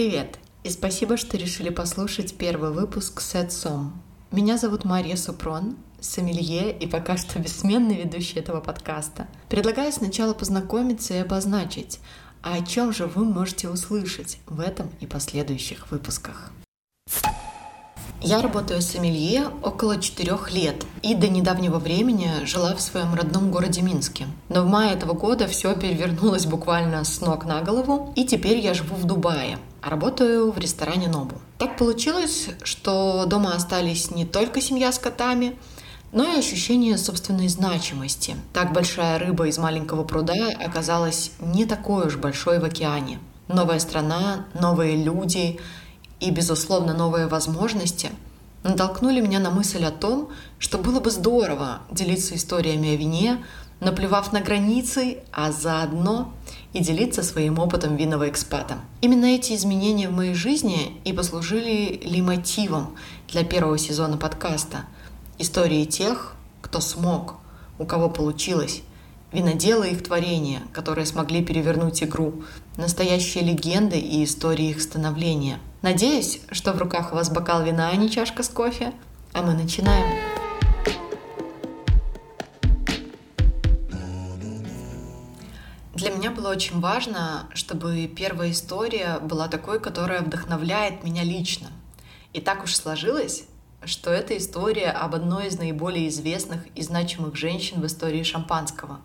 привет! И спасибо, что решили послушать первый выпуск Set Som. Меня зовут Мария Супрон, сомелье и пока что бессменный ведущий этого подкаста. Предлагаю сначала познакомиться и обозначить, а о чем же вы можете услышать в этом и последующих выпусках. Я работаю сомелье около четырех лет и до недавнего времени жила в своем родном городе Минске. Но в мае этого года все перевернулось буквально с ног на голову, и теперь я живу в Дубае, работаю в ресторане Нобу. Так получилось, что дома остались не только семья с котами, но и ощущение собственной значимости. Так большая рыба из маленького пруда оказалась не такой уж большой в океане. Новая страна, новые люди — и, безусловно, новые возможности натолкнули меня на мысль о том, что было бы здорово делиться историями о вине, наплевав на границы, а заодно и делиться своим опытом винного экспата. Именно эти изменения в моей жизни и послужили ли мотивом для первого сезона подкаста. Истории тех, кто смог, у кого получилось, виноделы их творения, которые смогли перевернуть игру, настоящие легенды и истории их становления – Надеюсь, что в руках у вас бокал вина, а не чашка с кофе. А мы начинаем. Очень важно, чтобы первая история была такой, которая вдохновляет меня лично. И так уж сложилось, что это история об одной из наиболее известных и значимых женщин в истории шампанского.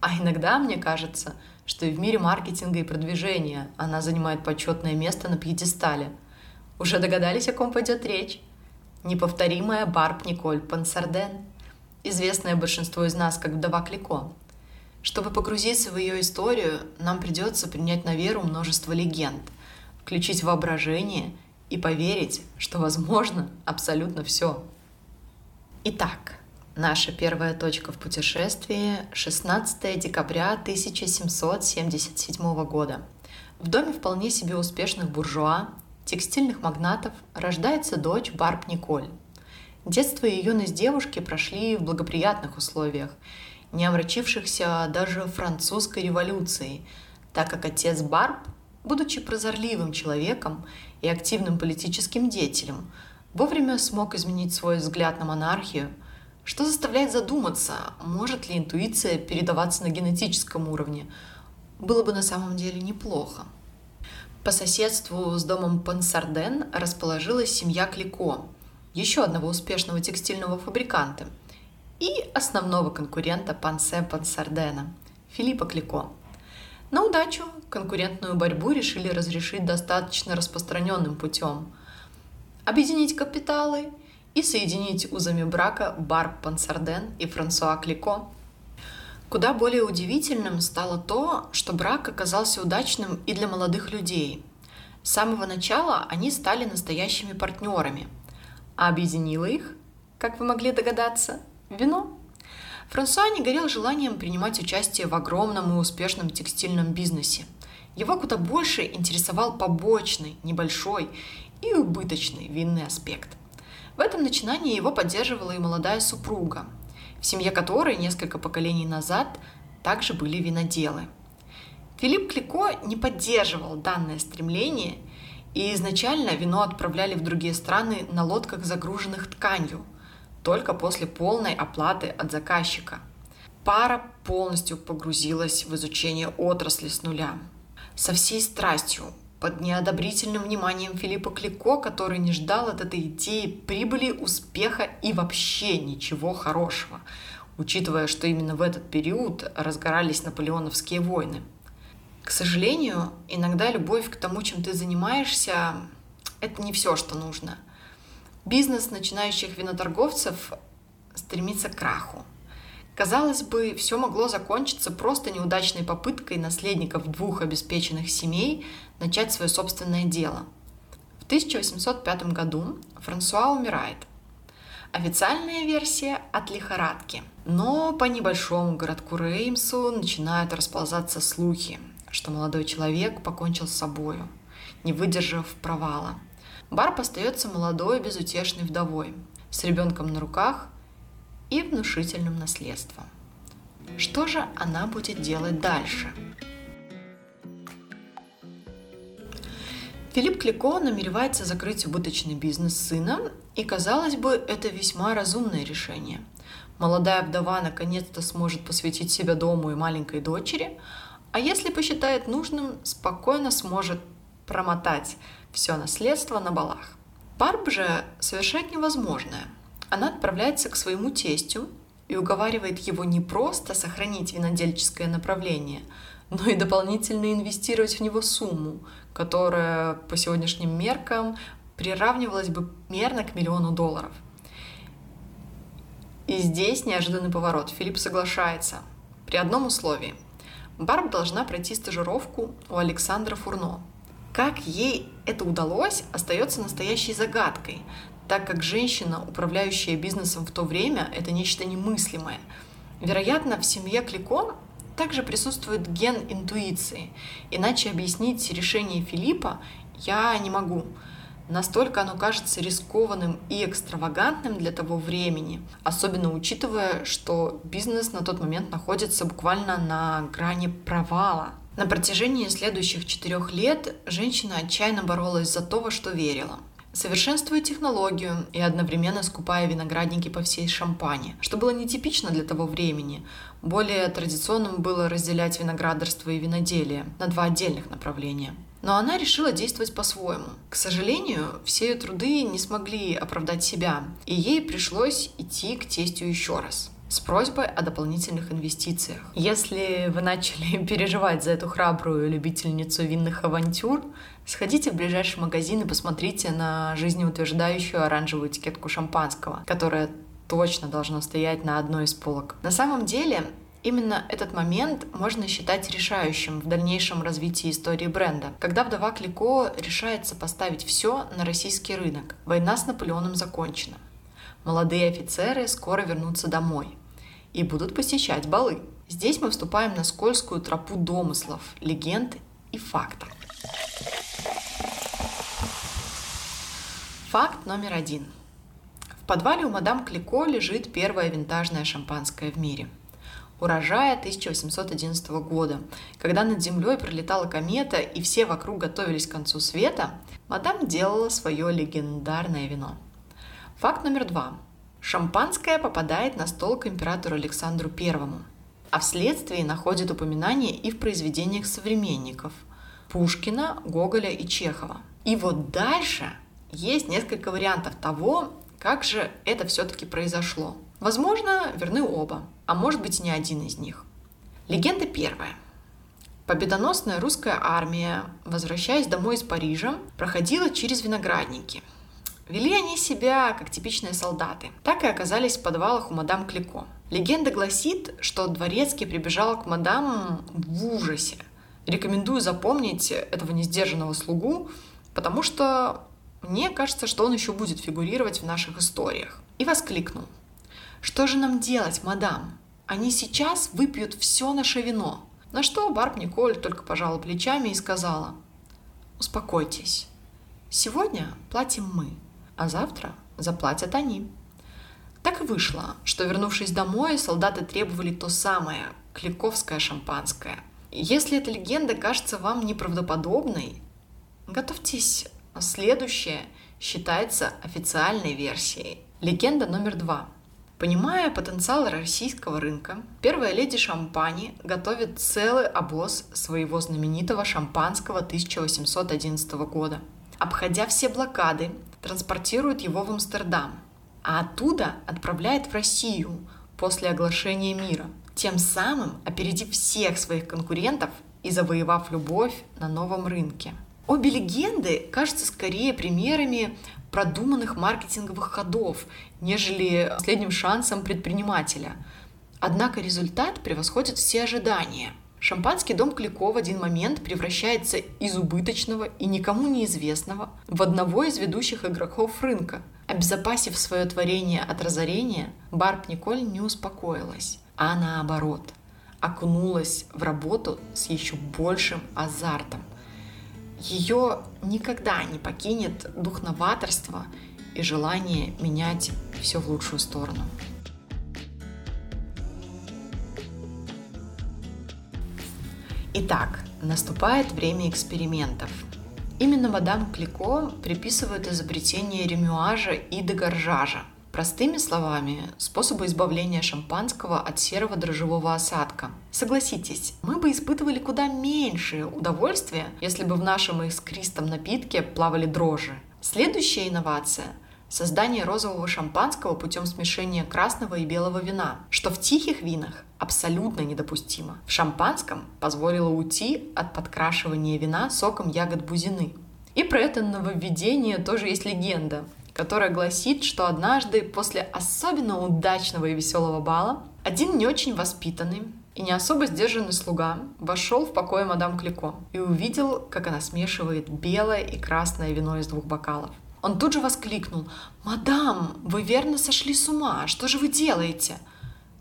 А иногда, мне кажется, что и в мире маркетинга и продвижения она занимает почетное место на пьедестале. Уже догадались, о ком пойдет речь? Неповторимая Барб Николь Пансарден, известная большинству из нас как вдова Клико. Чтобы погрузиться в ее историю, нам придется принять на веру множество легенд, включить воображение и поверить, что возможно абсолютно все. Итак, Наша первая точка в путешествии — 16 декабря 1777 года. В доме вполне себе успешных буржуа, текстильных магнатов, рождается дочь Барб Николь. Детство и юность девушки прошли в благоприятных условиях, не омрачившихся даже французской революцией, так как отец Барб, будучи прозорливым человеком и активным политическим деятелем, вовремя смог изменить свой взгляд на монархию – что заставляет задуматься, может ли интуиция передаваться на генетическом уровне. Было бы на самом деле неплохо. По соседству с домом Пансарден расположилась семья Клико, еще одного успешного текстильного фабриканта, и основного конкурента Пансе Пансардена, Филиппа Клико. На удачу конкурентную борьбу решили разрешить достаточно распространенным путем. Объединить капиталы и соединить узами брака Барб Пансарден и Франсуа Клико. Куда более удивительным стало то, что брак оказался удачным и для молодых людей. С самого начала они стали настоящими партнерами, а объединило их, как вы могли догадаться, вино. Франсуа не горел желанием принимать участие в огромном и успешном текстильном бизнесе. Его куда больше интересовал побочный, небольшой и убыточный винный аспект – в этом начинании его поддерживала и молодая супруга, в семье которой несколько поколений назад также были виноделы. Филипп Клико не поддерживал данное стремление, и изначально вино отправляли в другие страны на лодках, загруженных тканью, только после полной оплаты от заказчика. Пара полностью погрузилась в изучение отрасли с нуля. Со всей страстью под неодобрительным вниманием Филиппа Клико, который не ждал от этой идеи прибыли, успеха и вообще ничего хорошего, учитывая, что именно в этот период разгорались наполеоновские войны. К сожалению, иногда любовь к тому, чем ты занимаешься, это не все, что нужно. Бизнес начинающих виноторговцев стремится к краху. Казалось бы, все могло закончиться просто неудачной попыткой наследников двух обеспеченных семей начать свое собственное дело. В 1805 году Франсуа умирает. Официальная версия от лихорадки. Но по небольшому городку Реймсу начинают расползаться слухи, что молодой человек покончил с собою, не выдержав провала. Барб остается молодой безутешной вдовой, с ребенком на руках и внушительным наследством. Что же она будет делать дальше? Филипп Клико намеревается закрыть убыточный бизнес сына, и, казалось бы, это весьма разумное решение. Молодая вдова наконец-то сможет посвятить себя дому и маленькой дочери, а если посчитает нужным, спокойно сможет промотать все наследство на балах. Барб же совершает невозможное. Она отправляется к своему тестю и уговаривает его не просто сохранить винодельческое направление, но и дополнительно инвестировать в него сумму, которая по сегодняшним меркам приравнивалась бы мерно к миллиону долларов – и здесь неожиданный поворот. Филипп соглашается. При одном условии. Барб должна пройти стажировку у Александра Фурно. Как ей это удалось, остается настоящей загадкой, так как женщина, управляющая бизнесом в то время, это нечто немыслимое. Вероятно, в семье Клико также присутствует ген интуиции. Иначе объяснить решение Филиппа я не могу. Настолько оно кажется рискованным и экстравагантным для того времени, особенно учитывая, что бизнес на тот момент находится буквально на грани провала. На протяжении следующих четырех лет женщина отчаянно боролась за то, во что верила совершенствуя технологию и одновременно скупая виноградники по всей Шампане, что было нетипично для того времени. Более традиционным было разделять виноградарство и виноделие на два отдельных направления. Но она решила действовать по-своему. К сожалению, все ее труды не смогли оправдать себя, и ей пришлось идти к тестю еще раз с просьбой о дополнительных инвестициях. Если вы начали переживать за эту храбрую любительницу винных авантюр, сходите в ближайший магазин и посмотрите на жизнеутверждающую оранжевую этикетку шампанского, которая точно должна стоять на одной из полок. На самом деле, Именно этот момент можно считать решающим в дальнейшем развитии истории бренда, когда вдова Клико решается поставить все на российский рынок. Война с Наполеоном закончена. Молодые офицеры скоро вернутся домой и будут посещать балы. Здесь мы вступаем на скользкую тропу домыслов, легенд и фактов. Факт номер один. В подвале у мадам Клико лежит первое винтажное шампанское в мире – урожая 1811 года. Когда над землей пролетала комета и все вокруг готовились к концу света, мадам делала свое легендарное вино. Факт номер два. Шампанское попадает на стол к императору Александру Первому, а вследствие находит упоминание и в произведениях современников – Пушкина, Гоголя и Чехова. И вот дальше есть несколько вариантов того, как же это все-таки произошло. Возможно, верны оба, а может быть не один из них. Легенда первая. Победоносная русская армия, возвращаясь домой из Парижа, проходила через виноградники. Вели они себя как типичные солдаты. Так и оказались в подвалах у мадам Клико. Легенда гласит, что дворецкий прибежал к мадам в ужасе. Рекомендую запомнить этого несдержанного слугу, потому что мне кажется, что он еще будет фигурировать в наших историях. И воскликнул – что же нам делать, мадам? Они сейчас выпьют все наше вино. На что Барб Николь только пожала плечами и сказала, успокойтесь. Сегодня платим мы, а завтра заплатят они. Так и вышло, что, вернувшись домой, солдаты требовали то самое – кликовское шампанское. Если эта легенда кажется вам неправдоподобной, готовьтесь, следующее считается официальной версией. Легенда номер два – Понимая потенциал российского рынка, первая леди Шампани готовит целый обоз своего знаменитого шампанского 1811 года. Обходя все блокады, транспортирует его в Амстердам, а оттуда отправляет в Россию после оглашения мира, тем самым опередив всех своих конкурентов и завоевав любовь на новом рынке. Обе легенды кажутся скорее примерами продуманных маркетинговых ходов, нежели последним шансом предпринимателя. Однако результат превосходит все ожидания. Шампанский дом Клико в один момент превращается из убыточного и никому неизвестного в одного из ведущих игроков рынка. Обезопасив свое творение от разорения, Барб Николь не успокоилась, а наоборот, окунулась в работу с еще большим азартом ее никогда не покинет дух новаторства и желание менять все в лучшую сторону. Итак, наступает время экспериментов. Именно мадам Клико приписывают изобретение ремюажа и дегоржажа. Простыми словами, способы избавления шампанского от серого дрожжевого осадка. Согласитесь, мы бы испытывали куда меньшее удовольствие, если бы в нашем искристом напитке плавали дрожжи. Следующая инновация создание розового шампанского путем смешения красного и белого вина, что в тихих винах абсолютно недопустимо. В шампанском позволило уйти от подкрашивания вина соком ягод бузины. И про это нововведение тоже есть легенда, которая гласит, что однажды после особенно удачного и веселого бала один не очень воспитанный и не особо сдержанный слуга вошел в покой мадам Клико и увидел, как она смешивает белое и красное вино из двух бокалов. Он тут же воскликнул «Мадам, вы верно сошли с ума, что же вы делаете?»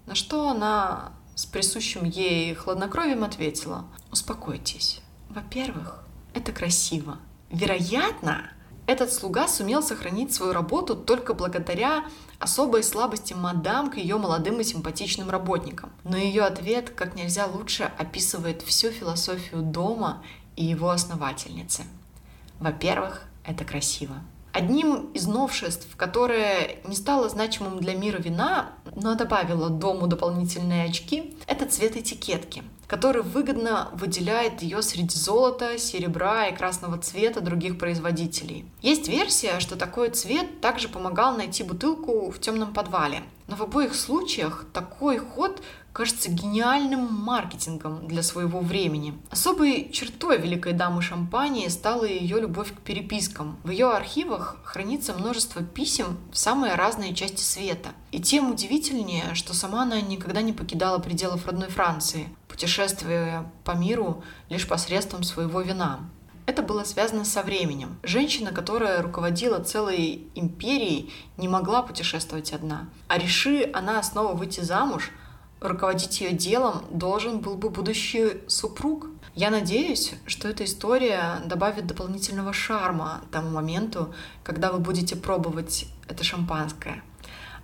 На что она с присущим ей хладнокровием ответила «Успокойтесь. Во-первых, это красиво. Вероятно, этот слуга сумел сохранить свою работу только благодаря особой слабости мадам к ее молодым и симпатичным работникам. Но ее ответ как нельзя лучше описывает всю философию дома и его основательницы. Во-первых, это красиво. Одним из новшеств, которое не стало значимым для мира вина, но добавило дому дополнительные очки, это цвет этикетки, который выгодно выделяет ее среди золота, серебра и красного цвета других производителей. Есть версия, что такой цвет также помогал найти бутылку в темном подвале. Но в обоих случаях такой ход кажется гениальным маркетингом для своего времени. Особой чертой великой дамы Шампании стала ее любовь к перепискам. В ее архивах хранится множество писем в самые разные части света. И тем удивительнее, что сама она никогда не покидала пределов родной Франции, путешествуя по миру лишь посредством своего вина. Это было связано со временем. Женщина, которая руководила целой империей, не могла путешествовать одна. А реши она снова выйти замуж, руководить ее делом должен был бы будущий супруг. Я надеюсь, что эта история добавит дополнительного шарма тому моменту, когда вы будете пробовать это шампанское.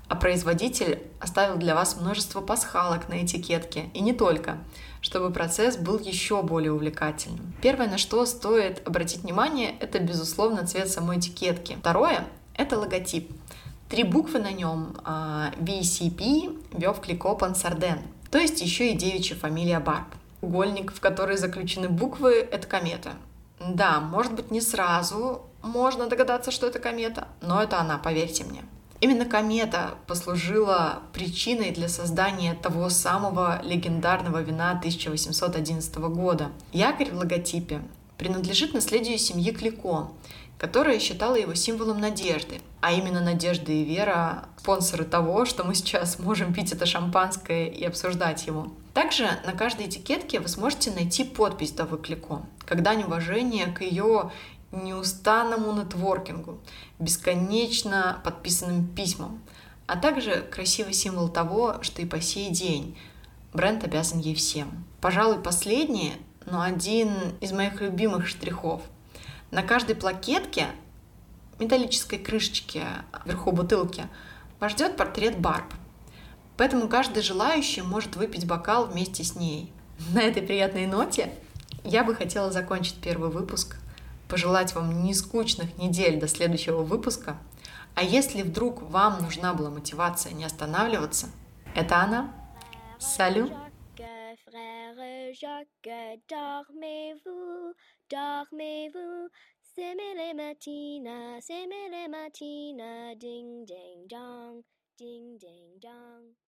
А производитель оставил для вас множество пасхалок на этикетке, и не только, чтобы процесс был еще более увлекательным. Первое, на что стоит обратить внимание, это, безусловно, цвет самой этикетки. Второе — это логотип — Три буквы на нем а, VCP, Вев Кликопан Сарден, то есть еще и девичья фамилия Барб. Угольник, в который заключены буквы, это комета. Да, может быть не сразу можно догадаться, что это комета, но это она, поверьте мне. Именно комета послужила причиной для создания того самого легендарного вина 1811 года. Якорь в логотипе принадлежит наследию семьи Клико, которая считала его символом надежды, а именно надежда и вера — спонсоры того, что мы сейчас можем пить это шампанское и обсуждать его. Также на каждой этикетке вы сможете найти подпись Давы Клико, когда неуважение к ее неустанному нетворкингу, бесконечно подписанным письмам, а также красивый символ того, что и по сей день бренд обязан ей всем. Пожалуй, последнее, но один из моих любимых штрихов — на каждой плакетке, металлической крышечке вверху бутылки, вас ждет портрет Барб. Поэтому каждый желающий может выпить бокал вместе с ней. На этой приятной ноте я бы хотела закончить первый выпуск, пожелать вам не скучных недель до следующего выпуска. А если вдруг вам нужна была мотивация не останавливаться, это она. Салют! Jacques, dormez-vous, dormez-vous, s'aimez les matines, s'aimez les matines, ding ding dong, ding ding dong.